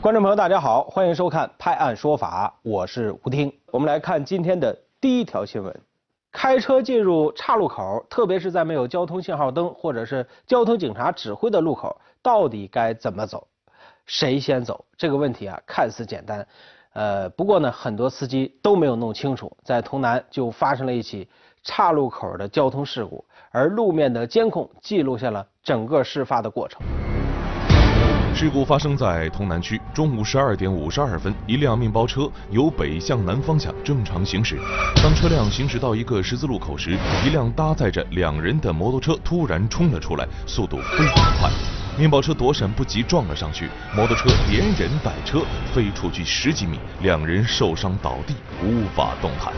观众朋友，大家好，欢迎收看《拍案说法》，我是吴听。我们来看今天的第一条新闻：开车进入岔路口，特别是在没有交通信号灯或者是交通警察指挥的路口，到底该怎么走？谁先走？这个问题啊，看似简单，呃，不过呢，很多司机都没有弄清楚。在潼南就发生了一起岔路口的交通事故，而路面的监控记录下了整个事发的过程。事故发生在潼南区中午十二点五十二分，一辆面包车由北向南方向正常行驶。当车辆行驶到一个十字路口时，一辆搭载着两人的摩托车突然冲了出来，速度非常快。面包车躲闪不及，撞了上去，摩托车连人带车飞出去十几米，两人受伤倒地，无法动弹。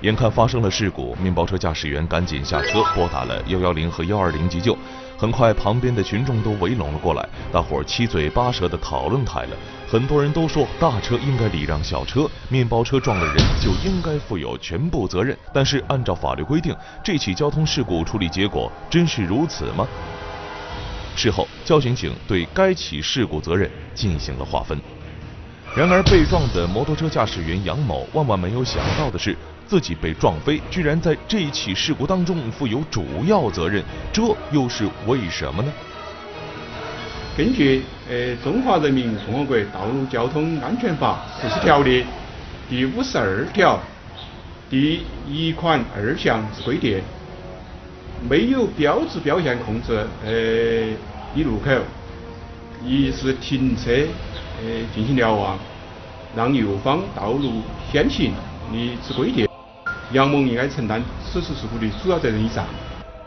眼看发生了事故，面包车驾驶员赶紧下车，拨打了幺幺零和幺二零急救。很快，旁边的群众都围拢了过来，大伙儿七嘴八舌的讨论开了。很多人都说大车应该礼让小车，面包车撞了人就应该负有全部责任。但是按照法律规定，这起交通事故处理结果真是如此吗？事后，交警警对该起事故责任进行了划分。然而，被撞的摩托车驾驶员杨某万万没有想到的是。自己被撞飞，居然在这一起事故当中负有主要责任，这又是为什么呢？根据呃《中华人民共和国道路交通安全法实施条例》第五十二条第一款二项之规定，没有标志标线控制呃的路口，一是停车呃进行瞭望，让右方道路先行的之规定。杨某应该承担此次事故的主要责任以上。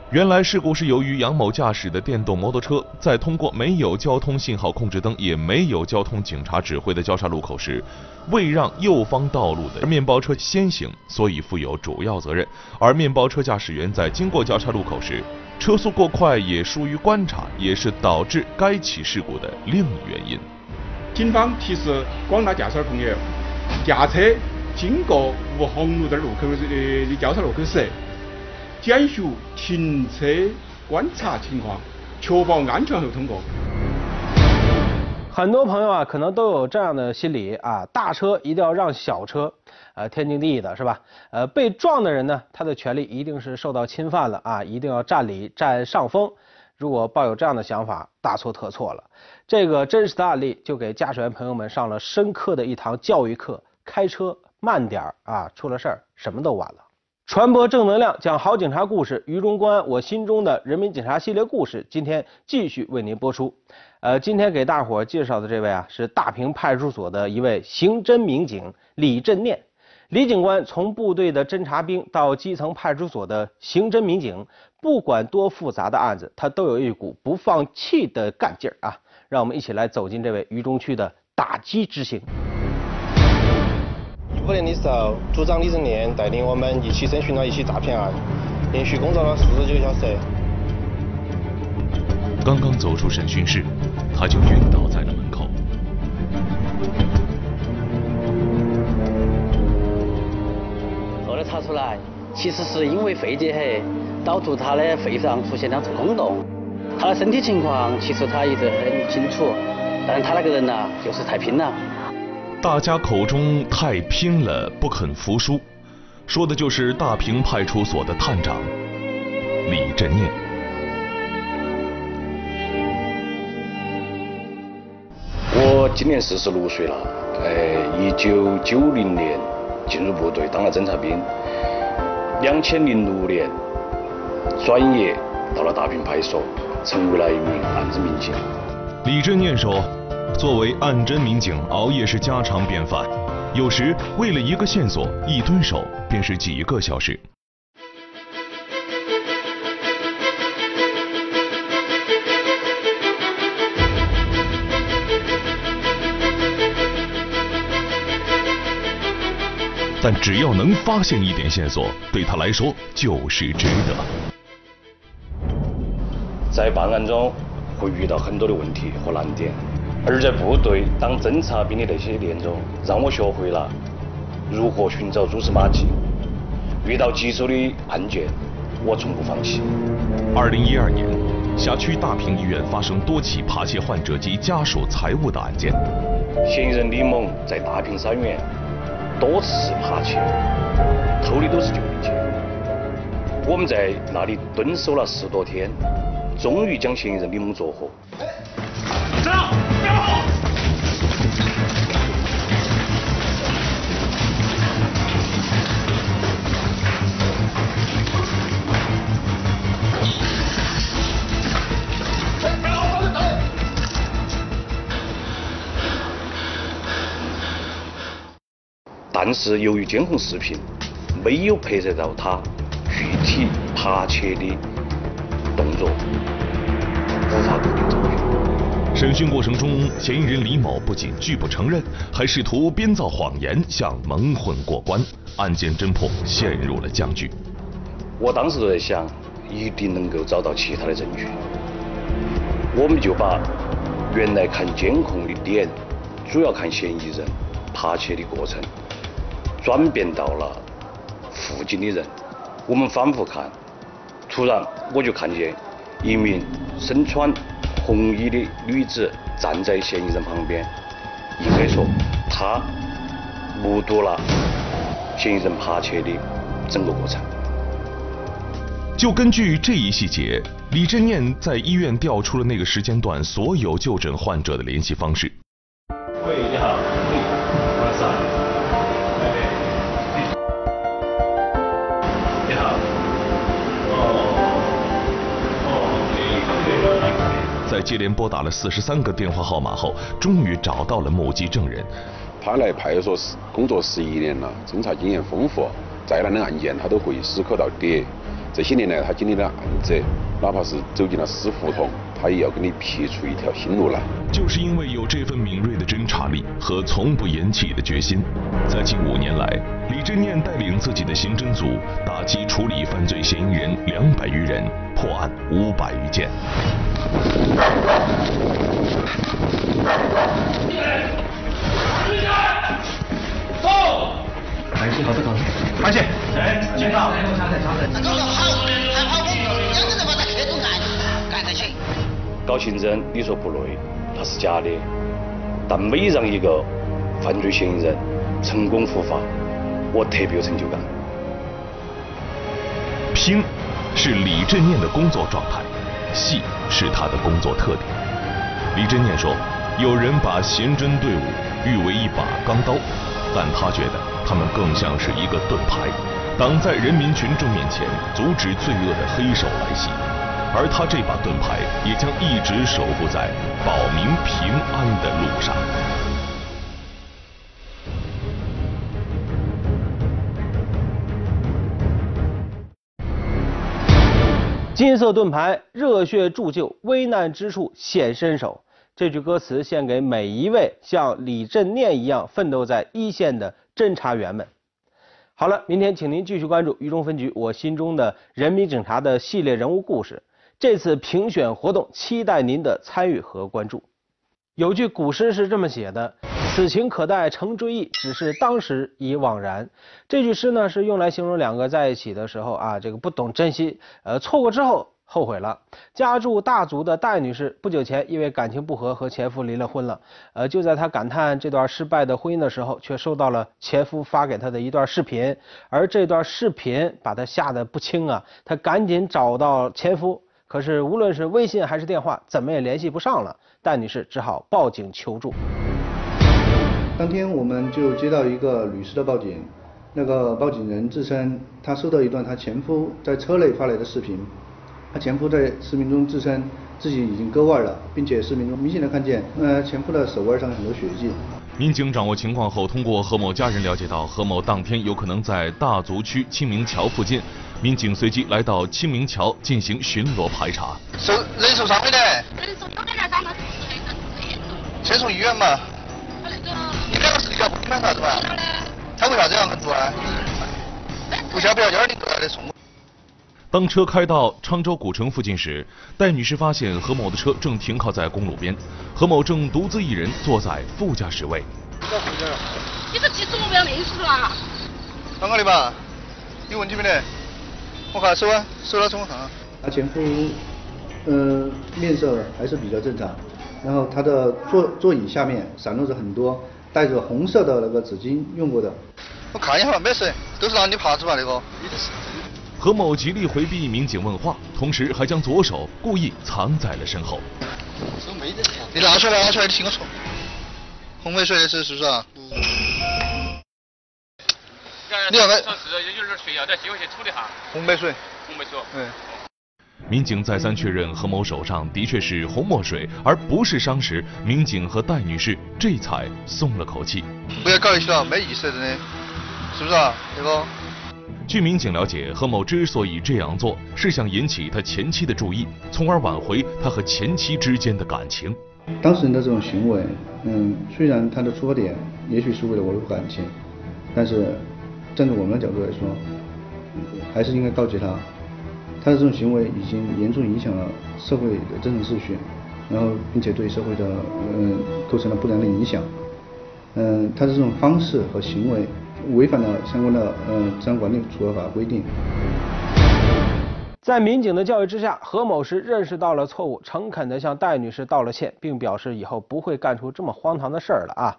原来事故是由于杨某驾驶的电动摩托车在通过没有交通信号控制灯也没有交通警察指挥的交叉路口时，未让右方道路的面包车先行，所以负有主要责任。而面包车驾驶员在经过交叉路口时，车速过快也疏于观察，也是导致该起事故的另一原因。警方提示广大驾驶朋友，驾车。经过无红绿灯路口的交叉路口时，检修停车观察情况，确保安全后通过。很多朋友啊，可能都有这样的心理啊，大车一定要让小车，呃，天经地义的是吧？呃，被撞的人呢，他的权利一定是受到侵犯了啊，一定要占理占上风。如果抱有这样的想法，大错特错了。这个真实的案例就给驾驶员朋友们上了深刻的一堂教育课：开车。慢点儿啊！出了事儿，什么都晚了。传播正能量，讲好警察故事，于中公安，我心中的人民警察系列故事，今天继续为您播出。呃，今天给大伙儿介绍的这位啊，是大坪派出所的一位刑侦民警李振念。李警官从部队的侦察兵到基层派出所的刑侦民警，不管多复杂的案子，他都有一股不放弃的干劲儿啊！让我们一起来走进这位渝中区的打击之星。五年的时候，组长李正念带领我们一起审讯了一起诈骗案，连续工作了四十九小时。刚刚走出审讯室，他就晕倒在了门口。后来查出来，其实是因为肺结核导致他的肺上出现两处空洞。他的身体情况其实他一直很清楚，但是他那个人呢，就是太拼了。大家口中太拼了，不肯服输，说的就是大坪派出所的探长李振念。我今年四十六岁了，哎，一九九零年进入部队当了侦察兵，两千零六年转业到了大坪派出所，成为了一名案子民警。李振念说。作为案侦民警，熬夜是家常便饭。有时为了一个线索，一蹲守便是几个小时。但只要能发现一点线索，对他来说就是值得。在办案中会遇到很多的问题和难点。而在部队当侦察兵的那些年中，让我学会了如何寻找蛛丝马迹。遇到棘手的案件，我从不放弃。二零一二年，辖区大坪医院发生多起扒窃患者及家属财物的案件，嫌疑人李某在大坪三院多次扒窃，偷的都是救命钱。我们在那里蹲守了十多天，终于将嫌疑人李某捉获。但是由于监控视频没有拍摄到他具体扒窃的动作，审讯过程中，嫌疑人李某不仅拒不承认，还试图编造谎言想蒙混过关，案件侦破陷入了僵局。我当时就在想，一定能够找到其他的证据，我们就把原来看监控的点，主要看嫌疑人扒窃的过程。转变到了附近的人，我们反复看，突然我就看见一名身穿红衣的女子站在嫌疑人旁边，应该说她目睹了嫌疑人扒窃的整个过程。就根据这一细节，李振念在医院调出了那个时间段所有就诊患者的联系方式。在接连拨打了四十三个电话号码后，终于找到了目击证人。他来派出所工作十一年了，侦查经验丰富，再难的案件他都会思考到底。这些年来他经历的案子，哪怕是走进了死胡同，他也要给你辟出一条新路来。就是因为有这份敏锐的侦查力和从不言弃的决心，在近五年来，李振念带领自己的刑侦组打击处理犯罪嫌疑人两百余人，破案五百余件。刑侦，你说不累，那是假的。但每让一个犯罪嫌疑人成功伏法，我特别有成就感。拼，是李振念的工作状态；细，是他的工作特点。李振念说，有人把刑侦队伍誉为一把钢刀，但他觉得。他们更像是一个盾牌，挡在人民群众面前，阻止罪恶的黑手来袭。而他这把盾牌也将一直守护在保民平安的路上。金色盾牌，热血铸就，危难之处显身手。这句歌词献给每一位像李振念一样奋斗在一线的。侦查员们，好了，明天请您继续关注《渝中分局》我心中的人民警察的系列人物故事。这次评选活动，期待您的参与和关注。有句古诗是这么写的：“此情可待成追忆，只是当时已惘然。”这句诗呢，是用来形容两个在一起的时候啊，这个不懂珍惜，呃，错过之后。后悔了。家住大足的戴女士不久前因为感情不和和前夫离了婚了。呃，就在她感叹这段失败的婚姻的时候，却收到了前夫发给她的一段视频。而这段视频把她吓得不轻啊！她赶紧找到前夫，可是无论是微信还是电话，怎么也联系不上了。戴女士只好报警求助。当天我们就接到一个女士的报警，那个报警人自称她收到一段她前夫在车内发来的视频。她前夫在视频中自称自己已经割腕了，并且视频中明显的看见，呃，前夫的手腕上很多血迹。民警掌握情况后，通过何某家人了解到何某当天有可能在大足区清明桥附近，民警随即来到清明桥进行巡逻排查。受人受伤没得？人受有点那伤，那先送医院嘛。他那个。你两个是离家不远啥子吧？他为啥这样做啊？不晓不晓幺二零过来的送。当车开到沧州古城附近时，戴女士发现何某的车正停靠在公路边，何某正独自一人坐在副驾驶位。你这技术我不要命是吧？刚刚的吧？有问题没得？我看手啊，手拿冲我看。他前夫，呃，面色还是比较正常，然后他的座座椅下面散落着很多带着红色的那个纸巾用过的。我看一下吧，没事，都是拿你怕子吧那个。何某极力回避民警问话，同时还将左手故意藏在了身后。你拿出来，拿出来，听我说。红梅水的是是不是啊？你要不？说是有点水要再接回去处理下。红梅水。红梅水。对。民警再三确认何某手上的确是红墨水，而不是伤时，民警和戴女士这才松了口气。不要搞一些了，没意思真的，是不是啊，那个？据民警了解，何某之所以这样做，是想引起他前妻的注意，从而挽回他和前妻之间的感情。当事人的这种行为，嗯，虽然他的出发点也许是为了维护感情，但是站在我们的角度来说，还是应该告诫他，他的这种行为已经严重影响了社会的正常秩序，然后并且对社会的嗯构成了不良的影响，嗯，他的这种方式和行为违反了相关的呃治安管理处罚法规定。在民警的教育之下，何某是认识到了错误，诚恳地向戴女士道了歉，并表示以后不会干出这么荒唐的事儿了啊！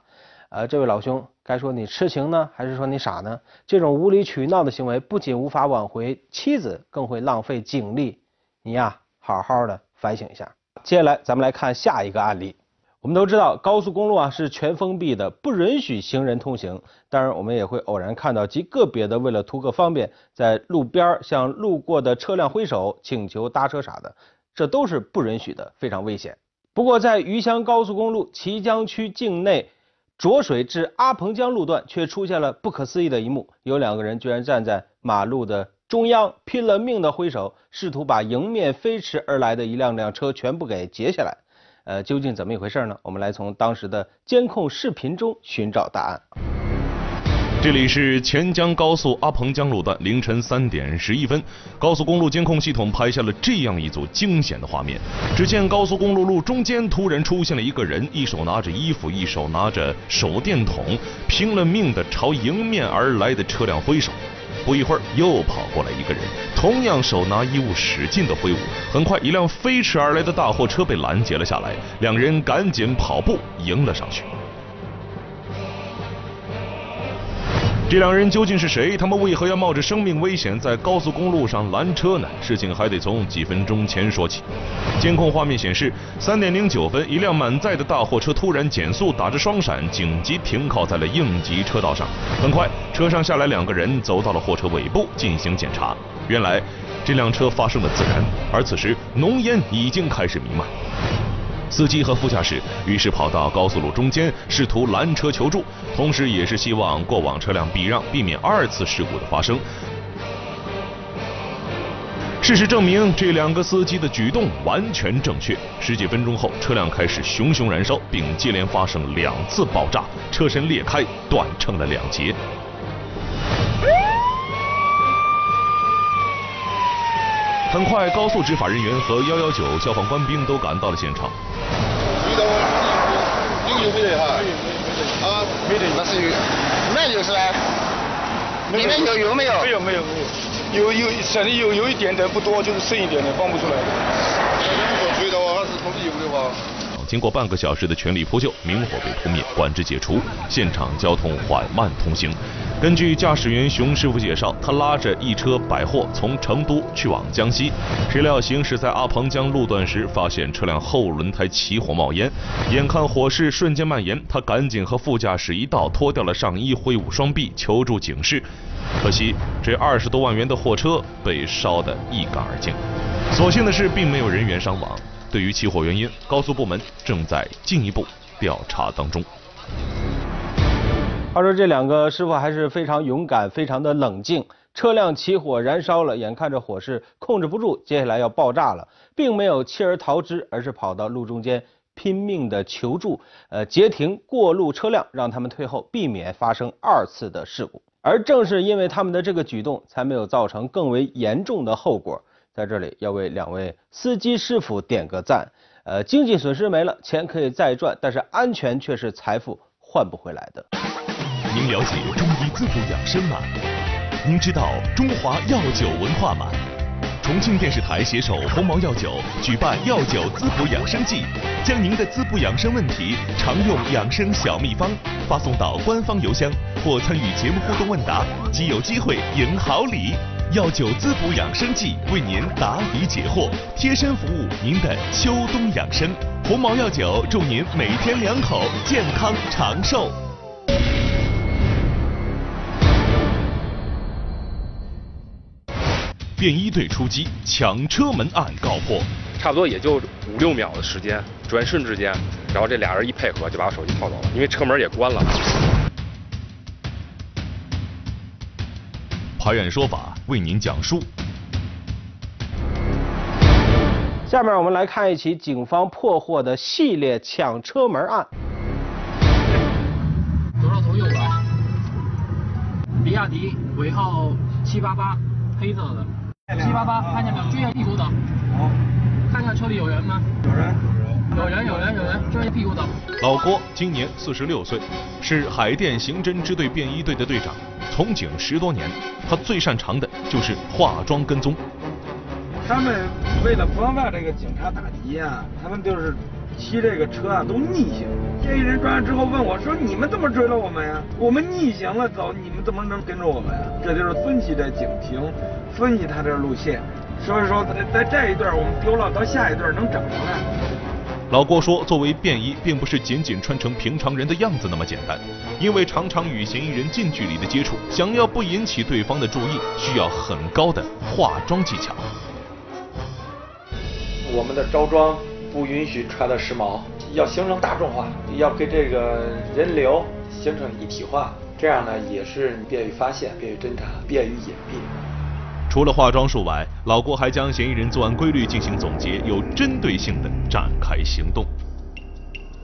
呃，这位老兄，该说你痴情呢，还是说你傻呢？这种无理取闹的行为不仅无法挽回妻子，更会浪费警力。你呀，好好的反省一下。接下来，咱们来看下一个案例。我们都知道高速公路啊是全封闭的，不允许行人通行。当然，我们也会偶然看到极个别的为了图个方便，在路边向路过的车辆挥手请求搭车啥的，这都是不允许的，非常危险。不过，在余湘高速公路綦江区境内浊水至阿蓬江路段，却出现了不可思议的一幕：有两个人居然站在马路的中央，拼了命的挥手，试图把迎面飞驰而来的一辆辆车全部给截下来。呃，究竟怎么一回事呢？我们来从当时的监控视频中寻找答案。这里是钱江高速阿蓬江路段凌晨三点十一分，高速公路监控系统拍下了这样一组惊险的画面。只见高速公路路中间突然出现了一个人，一手拿着衣服，一手拿着手电筒，拼了命的朝迎面而来的车辆挥手。不一会儿，又跑过来一个人，同样手拿衣物，使劲的挥舞。很快，一辆飞驰而来的大货车被拦截了下来，两人赶紧跑步迎了上去。这两人究竟是谁？他们为何要冒着生命危险在高速公路上拦车呢？事情还得从几分钟前说起。监控画面显示，三点零九分，一辆满载的大货车突然减速，打着双闪，紧急停靠在了应急车道上。很快，车上下来两个人，走到了货车尾部进行检查。原来，这辆车发生了自燃，而此时浓烟已经开始弥漫。司机和副驾驶于是跑到高速路中间，试图拦车求助，同时也是希望过往车辆避让，避免二次事故的发生。事实证明，这两个司机的举动完全正确。十几分钟后，车辆开始熊熊燃烧，并接连发生两次爆炸，车身裂开，断成了两截。很快，高速执法人员和幺幺九消防官兵都赶到了现场。遇到有油没得哈？啊，没得，那是有，那就是嘞？里面有油没有？没有没有没有，有有省的有有一点点不多，就是剩一点点放不出来。追到还是充的油的话。经过半个小时的全力扑救，明火被扑灭，管制解除，现场交通缓慢通行。根据驾驶员熊师傅介绍，他拉着一车百货从成都去往江西，谁料行驶在阿彭江路段时，发现车辆后轮胎起火冒烟，眼看火势瞬间蔓延，他赶紧和副驾驶一道脱掉了上衣，挥舞双臂求助警示。可惜这二十多万元的货车被烧得一干二净。所幸的是，并没有人员伤亡。对于起火原因，高速部门正在进一步调查当中。话说这两个师傅还是非常勇敢，非常的冷静。车辆起火燃烧了，眼看着火势控制不住，接下来要爆炸了，并没有弃而逃之，而是跑到路中间拼命的求助，呃，截停过路车辆，让他们退后，避免发生二次的事故。而正是因为他们的这个举动，才没有造成更为严重的后果。在这里要为两位司机师傅点个赞。呃，经济损失没了，钱可以再赚，但是安全却是财富换不回来的。您了解中医滋补养生吗？您知道中华药酒文化吗？重庆电视台携手鸿茅药酒举办药酒滋补养生季，将您的滋补养生问题、常用养生小秘方发送到官方邮箱，或参与节目互动问答，即有机会赢好礼。药酒滋补养生剂为您答疑解惑，贴身服务您的秋冬养生。鸿茅药酒祝您每天两口健康长寿。便衣队出击，抢车门案告破。差不多也就五六秒的时间，转瞬之间，然后这俩人一配合就把我手机套走了，因为车门也关了。法院说法为您讲述。下面我们来看一起警方破获的系列抢车门案。走到头右转，比亚迪尾号七八八，黑色的。七八八，看见没有？追下地图走。好。看看车里有人吗？有人。有人，有人，有人，追下屁股走。老郭今年四十六岁，是海淀刑侦支队便衣队的队长，从警十多年。他最擅长的就是化妆跟踪。他们为了防范这个警察打击啊，他们就是骑这个车啊都逆行。嫌疑人抓完之后问我说：“你们怎么追了我们呀？我们逆行了走，你们怎么能跟着我们呀？”这就是分析这警情，分析他这路线。所以说在在这一段我们丢了，到下一段能找回来。老郭说，作为便衣，并不是仅仅穿成平常人的样子那么简单，因为常常与嫌疑人近距离的接触，想要不引起对方的注意，需要很高的化妆技巧。我们的着装不允许穿的时髦，要形成大众化，要跟这个人流形成一体化，这样呢也是便于发现、便于侦查、便于隐蔽。除了化妆术外，老郭还将嫌疑人作案规律进行总结，有针对性的展开行动。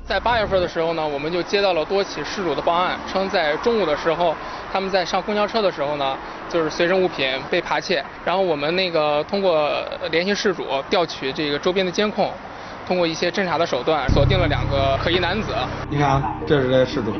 在八月份的时候呢，我们就接到了多起失主的报案，称在中午的时候，他们在上公交车的时候呢，就是随身物品被扒窃。然后我们那个通过联系事主，调取这个周边的监控，通过一些侦查的手段，锁定了两个可疑男子。你看啊，这是这事主，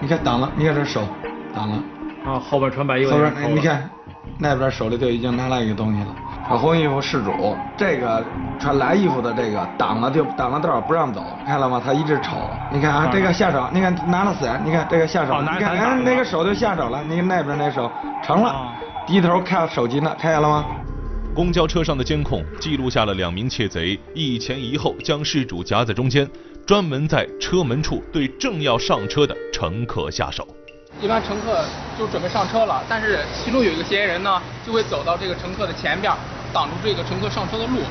你看挡了，你看这手挡了。啊，后边穿白衣服。后边，你看那边手里就已经拿来一个东西了。穿红衣服事主，这个穿蓝衣服的这个挡了就挡了道不让走，看了吗？他一直瞅。你看啊，这个下手，你看拿了伞，你看这个下手，你看哎那个手就下手了，你看那边那手成了，低头看手机呢，看见了吗？公交车上的监控记录下了两名窃贼一前一后将事主夹在中间，专门在车门处对正要上车的乘客下手。一般乘客就准备上车了，但是其中有一个嫌疑人呢，就会走到这个乘客的前边。挡住这个乘客上车的路，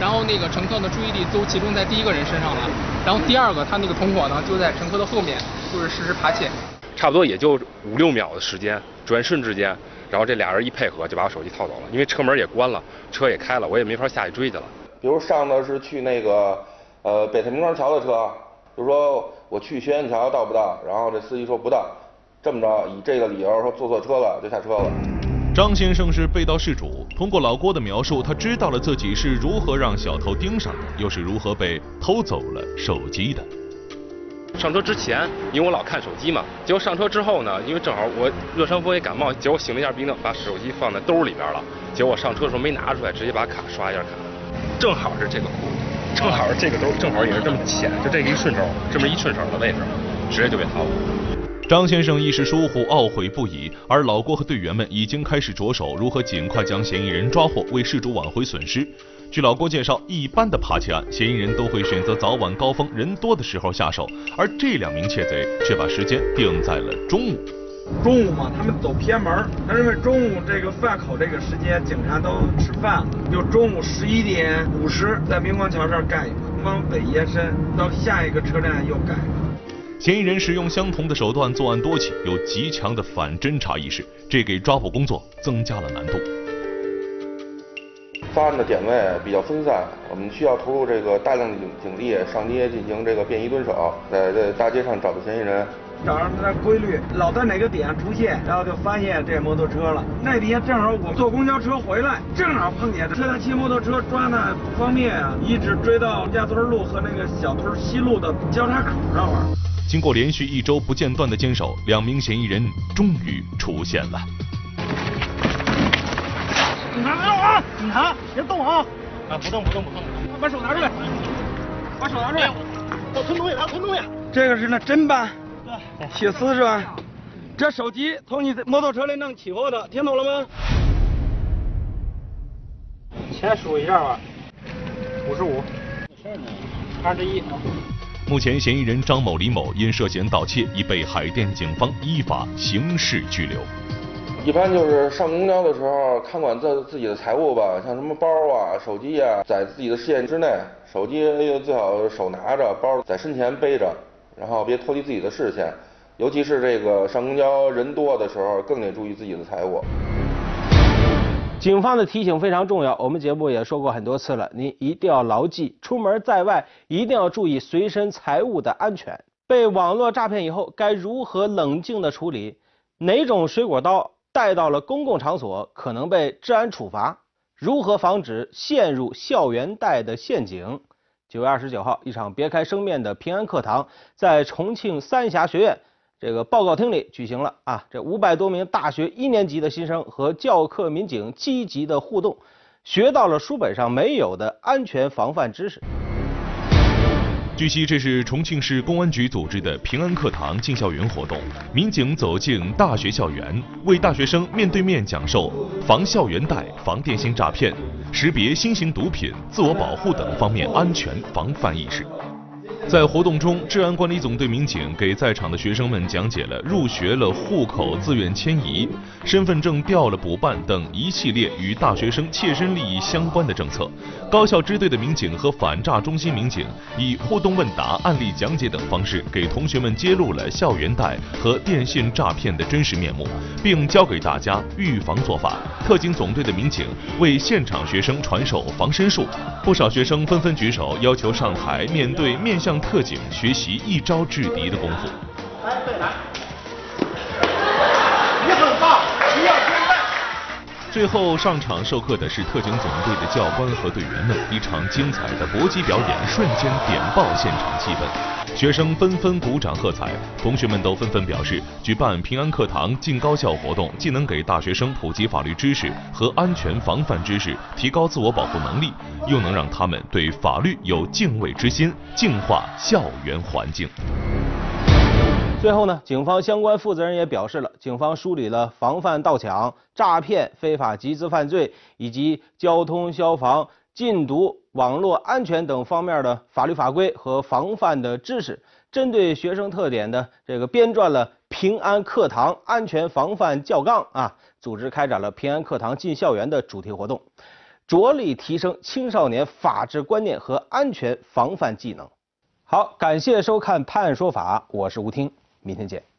然后那个乘客的注意力都集中在第一个人身上了，然后第二个他那个同伙呢就在乘客的后面，就是实施扒窃。差不多也就五六秒的时间，转瞬之间，然后这俩人一配合就把我手机套走了，因为车门也关了，车也开了，我也没法下去追去了。比如上的是去那个呃北太平庄桥的车，就说我去学院桥到不到，然后这司机说不到，这么着以这个理由说坐错车了就下车了。张先生是被盗事主，通过老郭的描述，他知道了自己是如何让小偷盯上的，又是如何被偷走了手机的。上车之前，因为我老看手机嘛，结果上车之后呢，因为正好我热伤风也感冒，结果醒了一下鼻涕，把手机放在兜里边了。结果上车的时候没拿出来，直接把卡刷一下卡，正好是这个库，正好是这个兜，正好也是这么浅，就这个一顺手，这么一顺手的位置，直接就被掏了。张先生一时疏忽，懊悔不已，而老郭和队员们已经开始着手如何尽快将嫌疑人抓获，为事主挽回损失。据老郭介绍，一般的扒窃案，嫌疑人都会选择早晚高峰人多的时候下手，而这两名窃贼却把时间定在了中午。中午嘛，他们走偏门，他认为中午这个饭口这个时间，警察都吃饭了，就中午十一点五十在明光桥这儿干一个，往北延伸到下一个车站又干一个。嫌疑人使用相同的手段作案多起，有极强的反侦查意识，这给抓捕工作增加了难度。发案的点位比较分散，我们需要投入这个大量的警警力上街进行这个便衣蹲守，在在大街上找到嫌疑人。找着他的规律，老在哪个点出现，然后就发现这摩托车了。那天正好我坐公交车回来，正好碰见这他骑摩托车抓呢不方便啊，一直追到家村路和那个小屯西路的交叉口那玩意儿。经过连续一周不间断的坚守，两名嫌疑人终于出现了。警察别动啊，警察，别动啊！啊，不动不动不动，把手拿出来，把手拿出来，我吞东西，他吞东西。这个是那砧板，对，铁丝是吧？这手机从你摩托车里弄起货的，听懂了吗？钱数一下吧，五十五，二十一。目前，嫌疑人张某、李某因涉嫌盗窃，已被海淀警方依法刑事拘留。一般就是上公交的时候，看管自自己的财物吧，像什么包啊、手机啊，在自己的视线之内。手机最好手拿着，包在身前背着，然后别脱离自己的视线。尤其是这个上公交人多的时候，更得注意自己的财物。警方的提醒非常重要，我们节目也说过很多次了，您一定要牢记，出门在外一定要注意随身财物的安全。被网络诈骗以后，该如何冷静的处理？哪种水果刀带到了公共场所可能被治安处罚？如何防止陷入校园贷的陷阱？九月二十九号，一场别开生面的平安课堂在重庆三峡学院。这个报告厅里举行了啊，这五百多名大学一年级的新生和教课民警积极的互动，学到了书本上没有的安全防范知识。据悉，这是重庆市公安局组织的平安课堂进校园活动，民警走进大学校园，为大学生面对面讲授防校园贷、防电信诈骗、识别新型毒品、自我保护等方面安全防范意识。在活动中，治安管理总队民警给在场的学生们讲解了入学了、户口自愿迁移、身份证掉了补办等一系列与大学生切身利益相关的政策。高校支队的民警和反诈中心民警以互动问答、案例讲解等方式，给同学们揭露了校园贷和电信诈骗的真实面目，并教给大家预防做法。特警总队的民警为现场学生传授防身术，不少学生纷纷举手要求上台面对面向。特警学习一招制敌的功夫。你很棒，你要现在。最后上场授课的是特警总队的教官和队员们，一场精彩的搏击表演瞬间点爆现场气氛，学生纷纷鼓掌喝彩，同学们都纷纷表示，举办平安课堂进高校活动，既能给大学生普及法律知识和安全防范知识，提高自我保护能力，又能让他们对法律有敬畏之心，净化校园环境。最后呢，警方相关负责人也表示了，警方梳理了防范盗抢、诈骗、非法集资犯罪以及交通、消防、禁毒、网络安全等方面的法律法规和防范的知识，针对学生特点的这个编撰了平安课堂安全防范教纲啊，组织开展了平安课堂进校园的主题活动，着力提升青少年法治观念和安全防范技能。好，感谢收看《判案说法》，我是吴听。明天见。